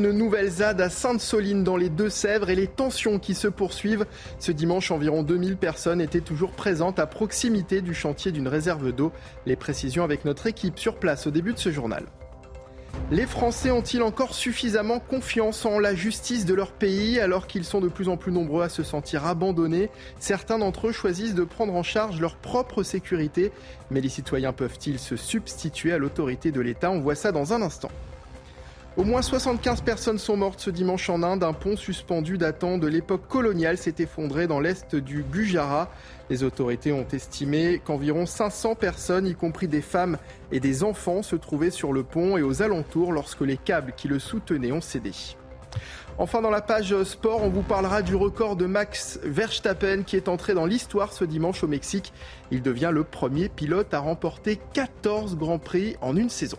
Une nouvelle ZAD à Sainte-Soline dans les Deux-Sèvres et les tensions qui se poursuivent. Ce dimanche, environ 2000 personnes étaient toujours présentes à proximité du chantier d'une réserve d'eau. Les précisions avec notre équipe sur place au début de ce journal. Les Français ont-ils encore suffisamment confiance en la justice de leur pays alors qu'ils sont de plus en plus nombreux à se sentir abandonnés? Certains d'entre eux choisissent de prendre en charge leur propre sécurité. Mais les citoyens peuvent-ils se substituer à l'autorité de l'État? On voit ça dans un instant. Au moins 75 personnes sont mortes ce dimanche en Inde. Un pont suspendu datant de l'époque coloniale s'est effondré dans l'est du Gujarat. Les autorités ont estimé qu'environ 500 personnes, y compris des femmes et des enfants, se trouvaient sur le pont et aux alentours lorsque les câbles qui le soutenaient ont cédé. Enfin, dans la page sport, on vous parlera du record de Max Verstappen qui est entré dans l'histoire ce dimanche au Mexique. Il devient le premier pilote à remporter 14 grands prix en une saison.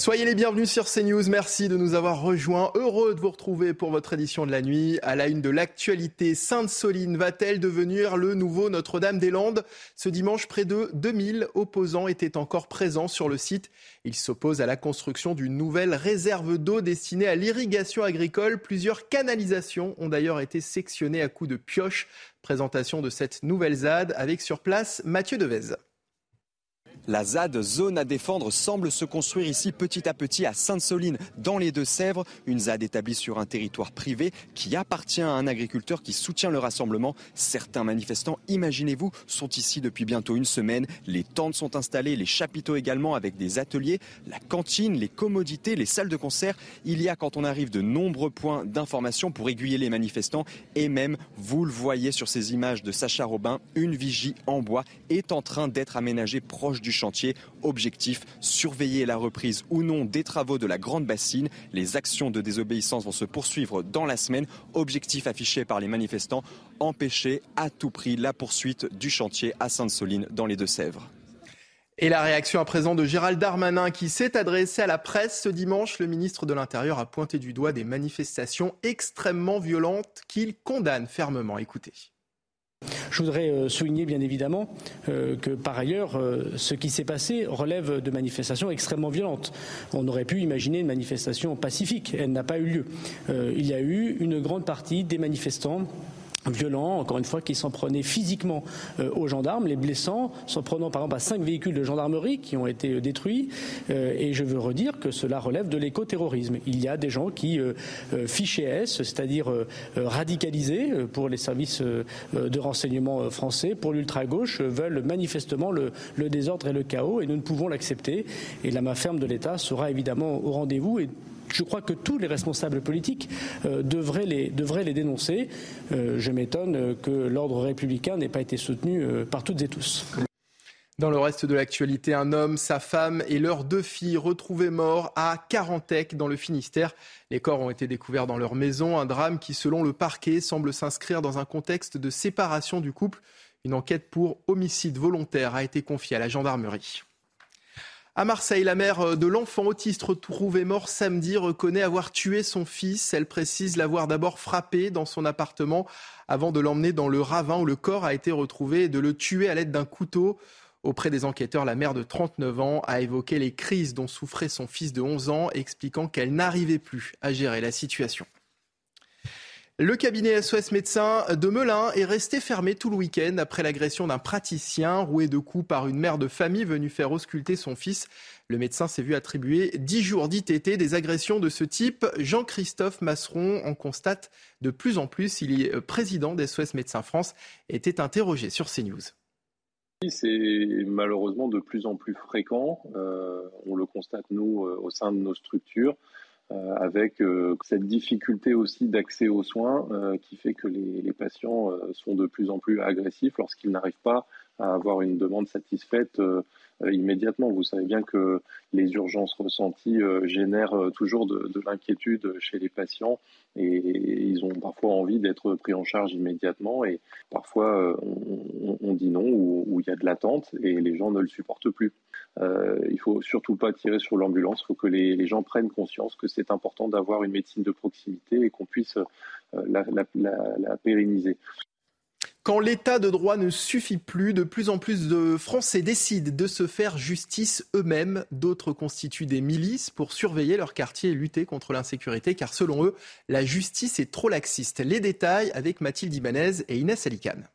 Soyez les bienvenus sur CNews. Merci de nous avoir rejoints. Heureux de vous retrouver pour votre édition de la nuit. À la une de l'actualité, Sainte-Soline va-t-elle devenir le nouveau Notre-Dame-des-Landes? Ce dimanche, près de 2000 opposants étaient encore présents sur le site. Ils s'opposent à la construction d'une nouvelle réserve d'eau destinée à l'irrigation agricole. Plusieurs canalisations ont d'ailleurs été sectionnées à coups de pioche. Présentation de cette nouvelle ZAD avec sur place Mathieu Devez. La ZAD, zone à défendre, semble se construire ici petit à petit à Sainte-Soline, dans les Deux-Sèvres. Une ZAD établie sur un territoire privé qui appartient à un agriculteur qui soutient le rassemblement. Certains manifestants, imaginez-vous, sont ici depuis bientôt une semaine. Les tentes sont installées, les chapiteaux également avec des ateliers, la cantine, les commodités, les salles de concert. Il y a, quand on arrive, de nombreux points d'information pour aiguiller les manifestants. Et même, vous le voyez sur ces images de Sacha Robin, une vigie en bois est en train d'être aménagée proche du chantier. Objectif, surveiller la reprise ou non des travaux de la Grande Bassine. Les actions de désobéissance vont se poursuivre dans la semaine. Objectif affiché par les manifestants, empêcher à tout prix la poursuite du chantier à Sainte-Soline dans les Deux-Sèvres. Et la réaction à présent de Gérald Darmanin qui s'est adressé à la presse ce dimanche. Le ministre de l'Intérieur a pointé du doigt des manifestations extrêmement violentes qu'il condamne fermement. Écoutez. Je voudrais euh, souligner bien évidemment euh, que par ailleurs, euh, ce qui s'est passé relève de manifestations extrêmement violentes. On aurait pu imaginer une manifestation pacifique. Elle n'a pas eu lieu. Il y a eu une grande partie des manifestants violents, encore une fois, qui s'en prenaient physiquement euh, aux gendarmes, les blessant, s'en prenant par exemple à cinq véhicules de gendarmerie qui ont été euh, détruits. Euh, et je veux redire que cela relève de l'écoterrorisme. Il y a des gens qui, fichés S, c'est-à-dire radicalisés pour les services de renseignement français, pour l'ultra-gauche, veulent manifestement le, désordre et le chaos, et nous ne pouvons l'accepter. Et la main ferme de l'État sera évidemment au rendez-vous. Je crois que tous les responsables politiques euh, devraient, les, dénoncer. Euh, je m'étonne que l'ordre républicain n'ait pas été soutenu euh, par toutes et tous. Dans le reste de l'actualité, un homme, sa femme et leurs deux filles retrouvés morts à Carantec dans le Finistère. Les corps ont été découverts dans leur maison, un drame qui, selon le parquet, semble s'inscrire dans un contexte de séparation du couple. Une enquête pour homicide volontaire a été confiée à la gendarmerie. À Marseille, la mère de l'enfant autiste retrouvé mort samedi reconnaît avoir tué son fils. Elle précise l'avoir d'abord frappé dans son appartement avant de l'emmener dans le ravin où le corps a été retrouvé et de le tuer à l'aide d'un couteau. Auprès des enquêteurs, la mère de 39 ans a évoqué les crises dont souffrait son fils de 11 ans, expliquant qu'elle n'arrivait plus à gérer la situation. Le cabinet SOS Médecins de Melun est resté fermé tout le week-end après l'agression d'un praticien roué de coups par une mère de famille venue faire ausculter son fils. Le médecin s'est vu attribuer 10 jours d'ITT. Des agressions de ce type, Jean-Christophe Masseron en constate de plus en plus. Il est président d'SOS Médecins France était interrogé sur CNews. C'est malheureusement de plus en plus fréquent. Euh, on le constate, nous, euh, au sein de nos structures. Euh, avec euh, cette difficulté aussi d'accès aux soins euh, qui fait que les, les patients sont de plus en plus agressifs lorsqu'ils n'arrivent pas à avoir une demande satisfaite immédiatement. Vous savez bien que les urgences ressenties génèrent toujours de, de l'inquiétude chez les patients et, ils ont parfois envie d'être pris en charge immédiatement et parfois on, dit non ou, il y a de l'attente et les gens ne le supportent plus. Euh, il faut surtout pas tirer sur l'ambulance. Il faut que les, gens prennent conscience que c'est important d'avoir une médecine de proximité et qu'on puisse la pérenniser. Quand l'état de droit ne suffit plus, de plus en plus de Français décident de se faire justice eux-mêmes. D'autres constituent des milices pour surveiller leur quartier et lutter contre l'insécurité, car selon eux, la justice est trop laxiste. Les détails avec Mathilde Ibanez et Inès Alicane.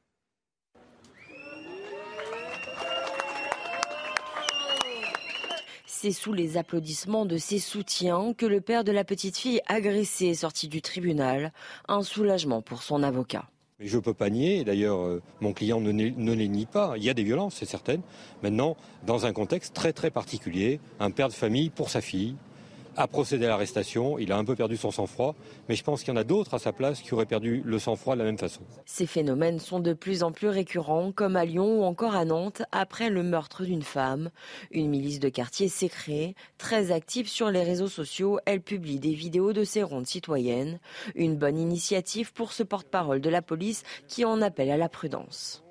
C'est sous les applaudissements de ses soutiens que le père de la petite fille agressée est sorti du tribunal. Un soulagement pour son avocat. Mais je ne peux pas nier, d'ailleurs euh, mon client ne, ne, les nie pas, il y a des violences, c'est certain. Maintenant, dans un contexte très très particulier, un père de famille pour sa fille, a procédé à l'arrestation. Il a un peu perdu son sang-froid, mais je pense qu'il y en a d'autres à sa place qui auraient perdu le sang-froid de la même façon. Ces phénomènes sont de plus en plus récurrents, comme à Lyon ou encore à Nantes, après le meurtre d'une femme. Une milice de quartier s'est créée, très active sur les réseaux sociaux. Elle publie des vidéos de ses rondes citoyennes. Une bonne initiative pour ce porte-parole de la police qui en appelle à la prudence.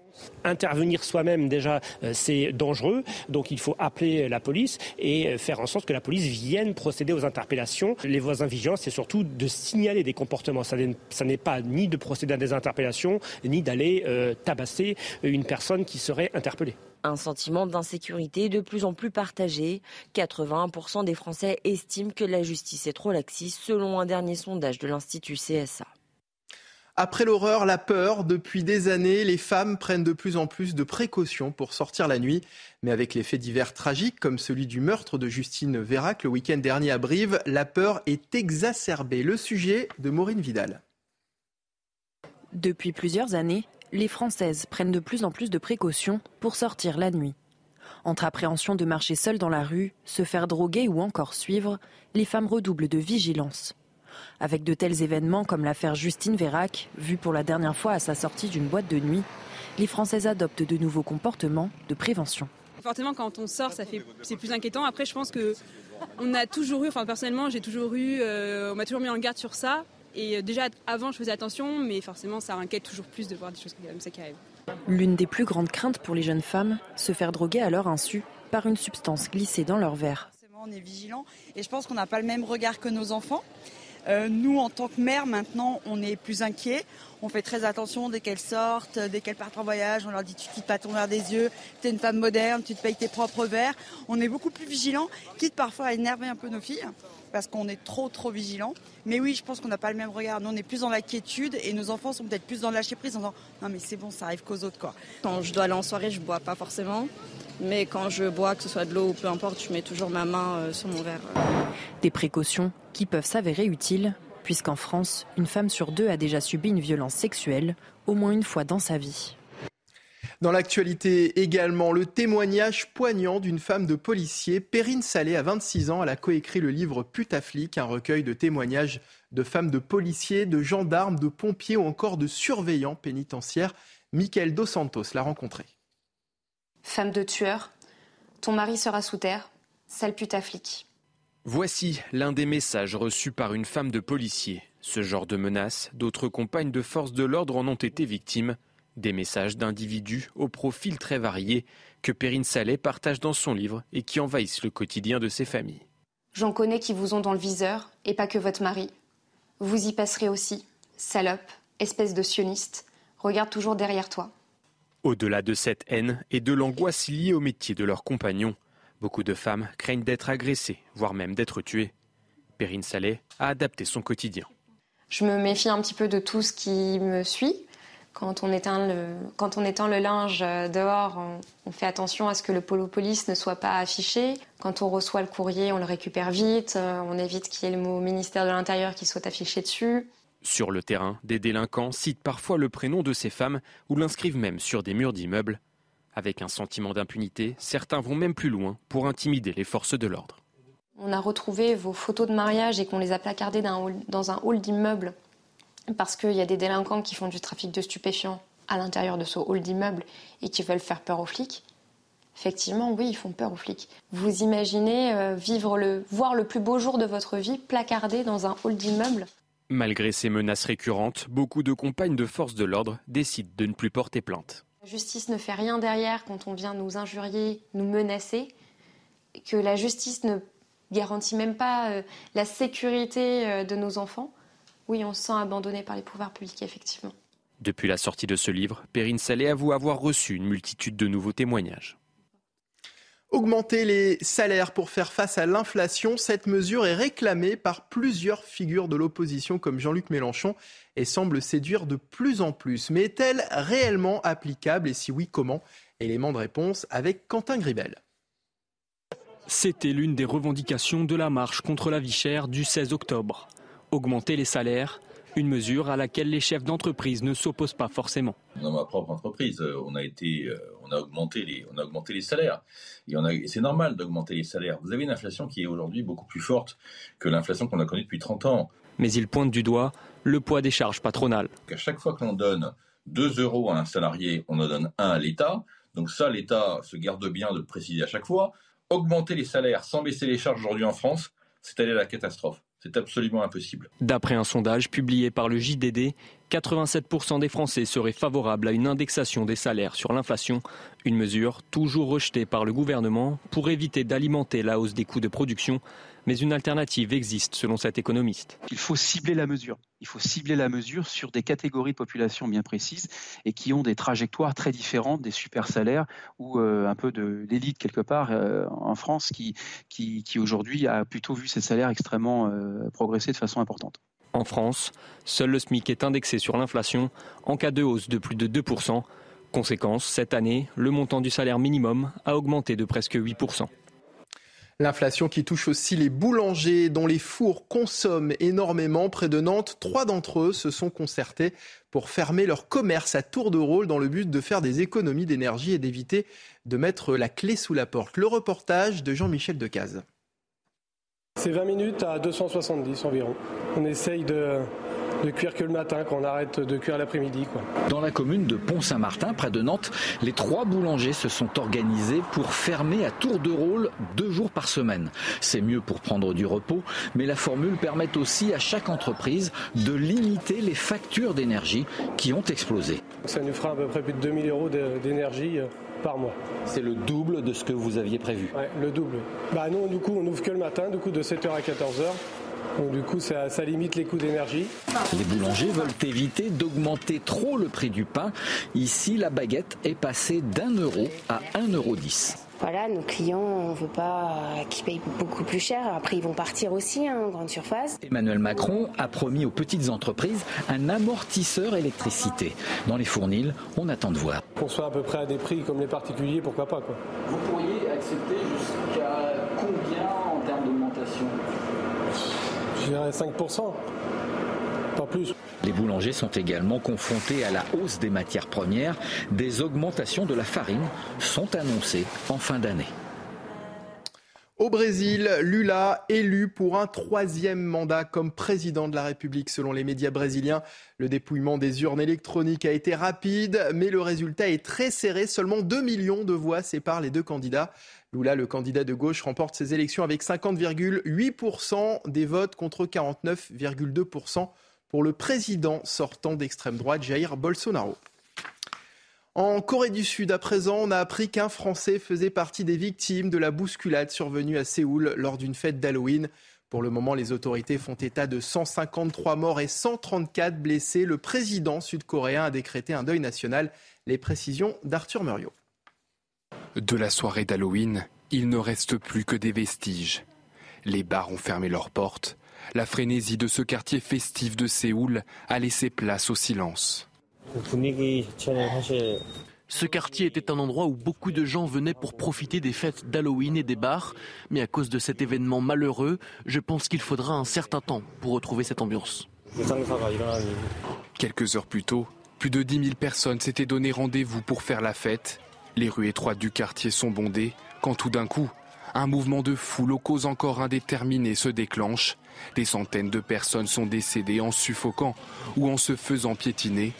Intervenir soi-même, déjà, euh, c'est dangereux. Donc il faut appeler la police et euh, faire en sorte que la police vienne procéder aux interpellations. Les voisins vigilants, c'est surtout de signaler des comportements. Ça n'est pas ni de procéder à des interpellations, ni d'aller euh, tabasser une personne qui serait interpellée. Un sentiment d'insécurité de plus en plus partagé. 81% des Français estiment que la justice est trop laxiste, selon un dernier sondage de l'Institut CSA. Après l'horreur, la peur, depuis des années, les femmes prennent de plus en plus de précautions pour sortir la nuit. Mais avec les faits divers tragiques, comme celui du meurtre de Justine Vérac le week-end dernier à Brive, la peur est exacerbée. Le sujet de Maureen Vidal. Depuis plusieurs années, les Françaises prennent de plus en plus de précautions pour sortir la nuit. Entre appréhension de marcher seule dans la rue, se faire droguer ou encore suivre, les femmes redoublent de vigilance. Avec de tels événements comme l'affaire Justine Vérac, vue pour la dernière fois à sa sortie d'une boîte de nuit, les Françaises adoptent de nouveaux comportements de prévention. Forcément, quand on sort, ça fait, c'est plus inquiétant. Après, je pense que on a toujours eu, enfin personnellement, j'ai toujours eu, euh, on m'a toujours mis en garde sur ça. Et euh, déjà avant, je faisais attention, mais forcément, ça inquiète toujours plus de voir des choses comme ça qui arrivent. L'une des plus grandes craintes pour les jeunes femmes, se faire droguer à leur insu par une substance glissée dans leur verre. On est vigilant et je pense qu'on n'a pas le même regard que nos enfants. Euh, nous, en tant que mère, maintenant, on est plus inquiets. On fait très attention dès qu'elles sortent, dès qu'elles partent en voyage. On leur dit tu quittes pas ton verre des yeux, tu es une femme moderne, tu te payes tes propres verres. On est beaucoup plus vigilants, quitte parfois à énerver un peu nos filles parce qu'on est trop trop vigilants. Mais oui, je pense qu'on n'a pas le même regard. Nous, on est plus dans l'inquiétude et nos enfants sont peut-être plus dans le lâcher prise en disant non mais c'est bon, ça arrive qu'aux autres quoi. Quand je dois aller en soirée, je bois pas forcément. Mais quand je bois, que ce soit de l'eau ou peu importe, je mets toujours ma main euh, sur mon verre. Des précautions qui peuvent s'avérer utiles puisqu'en France, une femme sur deux a déjà subi une violence sexuelle au moins une fois dans sa vie. Dans l'actualité également, le témoignage poignant d'une femme de policier. Perrine Salé, à 26 ans, elle a coécrit le livre Putaflic, un recueil de témoignages de femmes de policiers, de gendarmes, de pompiers ou encore de surveillants pénitentiaires. Michael Dos Santos l'a rencontré. Femme de tueur, ton mari sera sous terre, sale putaflic. Voici l'un des messages reçus par une femme de policier. Ce genre de menaces, d'autres compagnes de forces de l'ordre en ont été victimes. Des messages d'individus au profil très varié que Perrine Saleh partage dans son livre et qui envahissent le quotidien de ses familles. J'en connais qui vous ont dans le viseur, et pas que votre mari. Vous y passerez aussi. Salope, espèce de sioniste, regarde toujours derrière toi. Au-delà de cette haine et de l'angoisse liée au métier de leurs compagnons, Beaucoup de femmes craignent d'être agressées, voire même d'être tuées. Perrine Saleh a adapté son quotidien. Je me méfie un petit peu de tout ce qui me suit. Quand on éteint le, on le linge dehors, on, fait attention à ce que le polo police ne soit pas affiché. Quand on reçoit le courrier, on le récupère vite. On évite qu'il y ait le mot ministère de l'Intérieur qui soit affiché dessus. Sur le terrain, des délinquants citent parfois le prénom de ces femmes ou l'inscrivent même sur des murs d'immeubles. Avec un sentiment d'impunité, certains vont même plus loin pour intimider les forces de l'ordre. On a retrouvé vos photos de mariage et qu'on les a placardées dans un hall d'immeuble parce qu'il y a des délinquants qui font du trafic de stupéfiants à l'intérieur de ce hall d'immeuble et qui veulent faire peur aux flics. Effectivement, oui, ils font peur aux flics. Vous imaginez euh, vivre le, voir le plus beau jour de votre vie placardé dans un hall d'immeuble? Malgré ces menaces récurrentes, beaucoup de compagnes de forces de l'ordre décident de ne plus porter plainte. La justice ne fait rien derrière quand on vient nous injurier, nous menacer, que la justice ne garantit même pas euh, la sécurité euh, de nos enfants. oui, on se sent abandonné par les pouvoirs publics, effectivement. Depuis la sortie de ce livre, Perrine Salé avoue avoir reçu une multitude de nouveaux témoignages. Augmenter les salaires pour faire face à l'inflation, cette mesure est réclamée par plusieurs figures de l'opposition comme Jean-Luc Mélenchon et semble séduire de plus en plus. Mais est-elle réellement applicable? Et si oui, comment? Élément de réponse avec Quentin Gribel. C'était l'une des revendications de la marche contre la vie chère du 16 octobre. Augmenter les salaires, une mesure à laquelle les chefs d'entreprise ne s'opposent pas forcément. Dans ma propre entreprise, euh, on a été, euh, on a augmenté les, on a augmenté les salaires. Et, c'est normal d'augmenter les salaires. Vous avez une inflation qui est aujourd'hui beaucoup plus forte que l'inflation qu'on a connue depuis 30 ans. Mais il pointe du doigt le poids des charges patronales. À chaque fois qu'on donne 2 euros à un salarié, on en donne 1 à l'État. Donc ça, l'État se garde bien de le préciser à chaque fois. Augmenter les salaires sans baisser les charges aujourd'hui en France, c'est aller à la catastrophe. C'est absolument impossible. D'après un sondage publié par le JDD, 87% des Français seraient favorables à une indexation des salaires sur l'inflation, une mesure toujours rejetée par le gouvernement pour éviter d'alimenter la hausse des coûts de production mais une alternative existe selon cet économiste. Il faut cibler la mesure. Il faut cibler la mesure sur des catégories de population bien précises et qui ont des trajectoires très différentes, des super salaires ou euh, un peu de l'élite quelque part euh, en France qui, aujourd'hui a plutôt vu ses salaires extrêmement euh, progresser de façon importante. En France, seul le SMIC est indexé sur l'inflation en cas de hausse de plus de 2%. Conséquence, cette année, le montant du salaire minimum a augmenté de presque 8%. L'inflation qui touche aussi les boulangers dont les fours consomment énormément. Près de Nantes, trois d'entre eux se sont concertés pour fermer leur commerce à tour de rôle dans le but de faire des économies d'énergie et d'éviter de mettre la clé sous la porte. Le reportage de Jean-Michel Decaze. C'est 20 minutes à 270 environ. On essaye de de cuire que le matin, qu'on arrête de cuire l'après-midi. Dans la commune de Pont-Saint-Martin, près de Nantes, les trois boulangers se sont organisés pour fermer à tour de rôle deux jours par semaine. C'est mieux pour prendre du repos, mais la formule permet aussi à chaque entreprise de limiter les factures d'énergie qui ont explosé. Ça nous fera à peu près plus de 2000 euros d'énergie euh, par mois. C'est le double de ce que vous aviez prévu Oui, le double. Bah nous, du coup, on ouvre que le matin, du coup, de 7h à 14h. Donc du coup, ça, limite les coûts d'énergie. Les boulangers veulent éviter d'augmenter trop le prix du pain. Ici, la baguette est passée d'un euro à 1,10 euro. Voilà, nos clients, on ne veut pas qu'ils payent beaucoup plus cher. Après, ils vont partir aussi hein, en grande surface. Emmanuel Macron a promis aux petites entreprises un amortisseur électricité. Dans les fournils, on attend de voir. Qu'on soit à peu près à des prix comme les particuliers, pourquoi pas quoi. Dirais 5%, pas plus. Les boulangers sont également confrontés à la hausse des matières premières. Des augmentations de la farine sont annoncées en fin d'année. Au Brésil, Lula élu pour un troisième mandat comme président de la République. Selon les médias brésiliens, le dépouillement des urnes électroniques a été rapide, mais le résultat est très serré. Seulement 2 millions de voix séparent les deux candidats. Lula, le candidat de gauche, remporte ses élections avec 50,8% des votes contre 49,2% pour le président sortant d'extrême droite, Jair Bolsonaro. En Corée du Sud, à présent, on a appris qu'un Français faisait partie des victimes de la bousculade survenue à Séoul lors d'une fête d'Halloween. Pour le moment, les autorités font état de 153 morts et 134 blessés. Le président sud-coréen a décrété un deuil national. Les précisions d'Arthur Muriot. De la soirée d'Halloween, il ne reste plus que des vestiges. Les bars ont fermé leurs portes. La frénésie de ce quartier festif de Séoul a laissé place au silence. Ce quartier était un endroit où beaucoup de gens venaient pour profiter des fêtes d'Halloween et des bars, mais à cause de cet événement malheureux, je pense qu'il faudra un certain temps pour retrouver cette ambiance. Quelques heures plus tôt, plus de 10 000 personnes s'étaient donné rendez-vous pour faire la fête. Les rues étroites du quartier sont bondées quand tout d'un coup, un mouvement de foule aux causes encore indéterminées se déclenche. Des centaines de personnes sont décédées en suffoquant ou en se faisant piétiner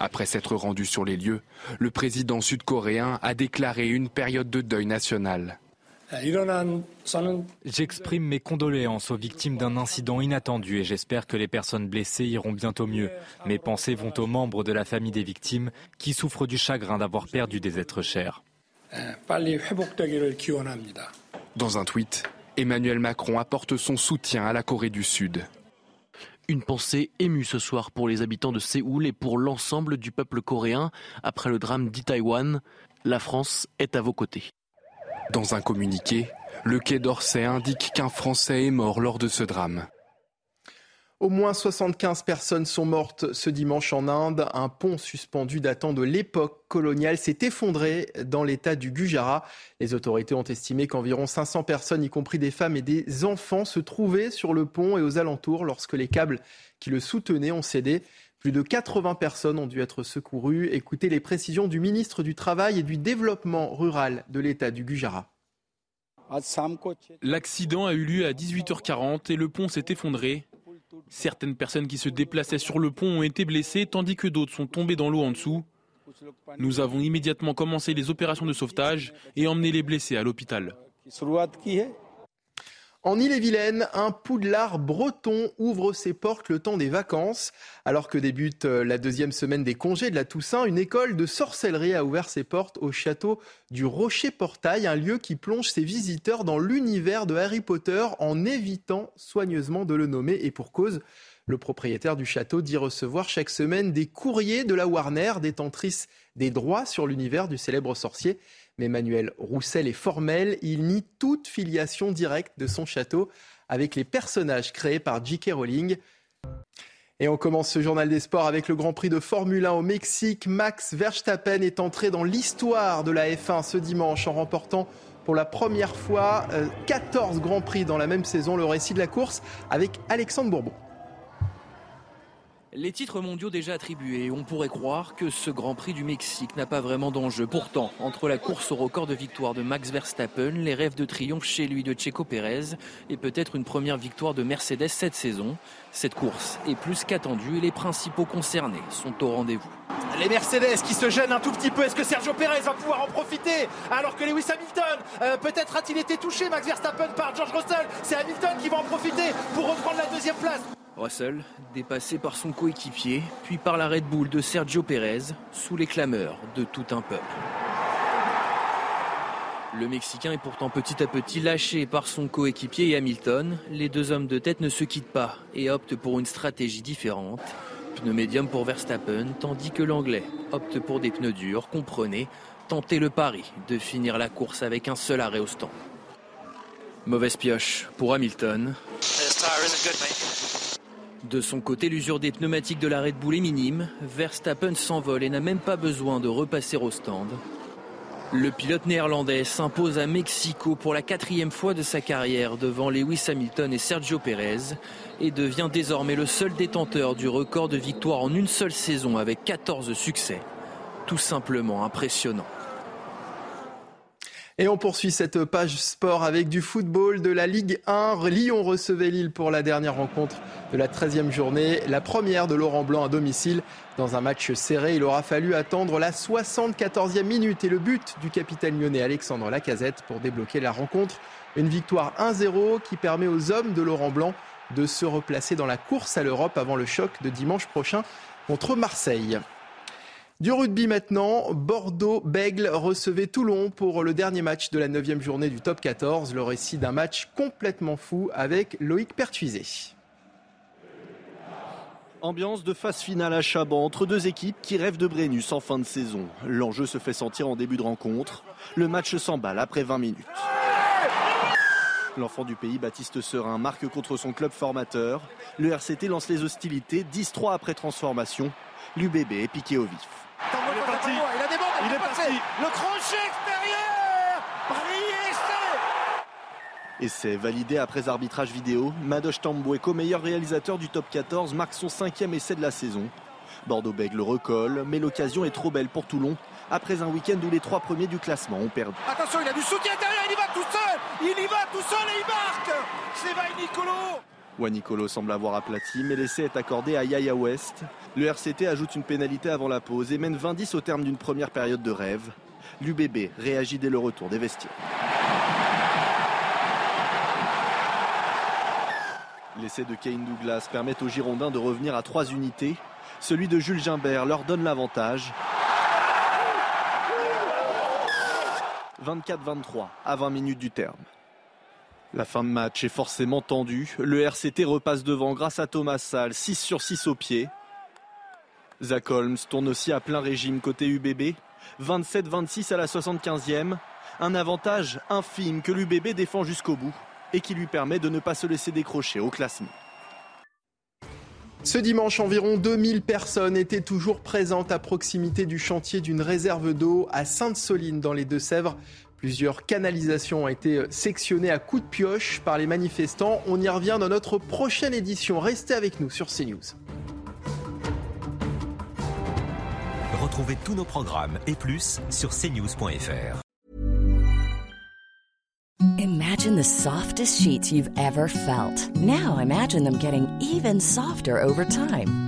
après s'être rendu sur les lieux, le président sud-coréen a déclaré une période de deuil national. J'exprime mes condoléances aux victimes d'un incident inattendu et j'espère que les personnes blessées iront bientôt mieux. Mes pensées vont aux membres de la famille des victimes qui souffrent du chagrin d'avoir perdu des êtres chers. Dans un tweet, Emmanuel Macron apporte son soutien à la Corée du Sud. Une pensée émue ce soir pour les habitants de Séoul et pour l'ensemble du peuple coréen après le drame d'Itaewon. La France est à vos côtés. Dans un communiqué, le Quai d'Orsay indique qu'un Français est mort lors de ce drame. Au moins 75 personnes sont mortes ce dimanche en Inde. Un pont suspendu datant de l'époque coloniale s'est effondré dans l'état du Gujarat. Les autorités ont estimé qu'environ 500 personnes, y compris des femmes et des enfants, se trouvaient sur le pont et aux alentours lorsque les câbles qui le soutenaient ont cédé. Plus de 80 personnes ont dû être secourues. Écoutez les précisions du ministre du Travail et du Développement rural de l'état du Gujarat. L'accident a eu lieu à 18h40 et le pont s'est effondré. Certaines personnes qui se déplaçaient sur le pont ont été blessées tandis que d'autres sont tombées dans l'eau en dessous. Nous avons immédiatement commencé les opérations de sauvetage et emmené les blessés à l'hôpital. En Ille-et-Vilaine, un poudlard breton ouvre ses portes le temps des vacances. Alors que débute euh, la deuxième semaine des congés de la Toussaint, une école de sorcellerie a ouvert ses portes au château du Rocher-Portail, un lieu qui plonge ses visiteurs dans l'univers de Harry Potter en évitant soigneusement de le nommer et pour cause. Le propriétaire du château dit recevoir chaque semaine des courriers de la Warner, détentrice des droits sur l'univers du célèbre sorcier. Mais Manuel Roussel est formel, il nie toute filiation directe de son château avec les personnages créés par J.K. Rowling. Et on commence ce journal des sports avec le Grand Prix de Formule 1 au Mexique. Max Verstappen est entré dans l'histoire de la F1 ce dimanche en remportant pour la première fois 14 euh, Grands Prix dans la même saison. Le récit de la course avec Alexandre Bourbon. Les titres mondiaux déjà attribués, on pourrait croire que ce Grand Prix du Mexique n'a pas vraiment d'enjeu. Pourtant, entre la course au record de victoire de Max Verstappen, les rêves de triomphe chez lui de Checo Pérez et peut-être une première victoire de Mercedes cette saison, cette course est plus qu'attendue et les principaux concernés sont au rendez-vous. Les Mercedes qui se gênent un tout petit peu, est-ce que Sergio Pérez va pouvoir en profiter alors que Lewis Hamilton, euh, peut-être a-t-il été touché Max Verstappen par George Russell, c'est Hamilton qui va en profiter pour reprendre la deuxième place. Russell, dépassé par son coéquipier, puis par la Red Bull de Sergio Pérez, sous les clameurs de tout un peuple. Le Mexicain est pourtant petit à petit lâché par son coéquipier et Hamilton. Les deux hommes de tête ne se quittent pas et optent pour une stratégie différente. Pneu médium pour Verstappen, tandis que l'Anglais opte pour des pneus durs. Comprenez, tenter le pari de finir la course avec un seul arrêt au stand. Mauvaise pioche pour Hamilton. De son côté, l'usure des pneumatiques de la Red Bull est minime. Verstappen s'envole et n'a même pas besoin de repasser au stand. Le pilote néerlandais s'impose à Mexico pour la quatrième fois de sa carrière devant Lewis Hamilton et Sergio Perez et devient désormais le seul détenteur du record de victoire en une seule saison avec 14 succès. Tout simplement impressionnant. Et on poursuit cette page sport avec du football de la Ligue 1. Lyon recevait Lille pour la dernière rencontre de la 13e journée, la première de Laurent Blanc à domicile. Dans un match serré, il aura fallu attendre la 74e minute et le but du capitaine lyonnais Alexandre Lacazette pour débloquer la rencontre. Une victoire 1-0 qui permet aux hommes de Laurent Blanc de se replacer dans la course à l'Europe avant le choc de dimanche prochain contre Marseille. Du rugby maintenant, Bordeaux-Bègle recevait Toulon pour le dernier match de la 9 journée du top 14. Le récit d'un match complètement fou avec Loïc Pertuisé. Ambiance de phase finale à Chaban entre deux équipes qui rêvent de Brennus en fin de saison. L'enjeu se fait sentir en début de rencontre. Le match s'emballe après 20 minutes. L'enfant du pays, Baptiste Serin, marque contre son club formateur. Le RCT lance les hostilités 10-3 après transformation. L'UBB est piqué au vif. Il est parti. Il a des il, est parti. Le crochet extérieur. Et c'est validé après arbitrage vidéo. Madoche Tamboueko, meilleur réalisateur du top 14, marque son cinquième essai de la saison. Bordeaux-Bègles le recolle, mais l'occasion est trop belle pour Toulon. Après un week-end où les trois premiers du classement ont perdu. Attention, il a du soutien intérieur, il y va tout seul Il y va tout seul et il marque C'est Nicolo Wanicolo semble avoir aplati, mais l'essai est accordé à Yaya West. Le RCT ajoute une pénalité avant la pause et mène 20-10 au terme d'une première période de rêve. L'UBB réagit dès le retour des vestiaires. L'essai de Kane Douglas permet aux Girondins de revenir à trois unités. Celui de Jules Gimbert leur donne l'avantage. 24-23 à 20 minutes du terme. La fin de match est forcément tendue. Le RCT repasse devant grâce à Thomas Salle, 6 sur 6 au pied. Zach Holmes tourne aussi à plein régime côté UBB. 27-26 à la 75e. Un avantage infime que l'UBB défend jusqu'au bout et qui lui permet de ne pas se laisser décrocher au classement. Ce dimanche, environ 2000 personnes étaient toujours présentes à proximité du chantier d'une réserve d'eau à Sainte-Soline dans les Deux-Sèvres. Plusieurs canalisations ont été sectionnées à coups de pioche par les manifestants. On y revient dans notre prochaine édition. Restez avec nous sur CNews. Retrouvez tous nos programmes et plus sur cnews.fr. Imagine the softest sheets you've ever felt. Now imagine them getting even softer over time.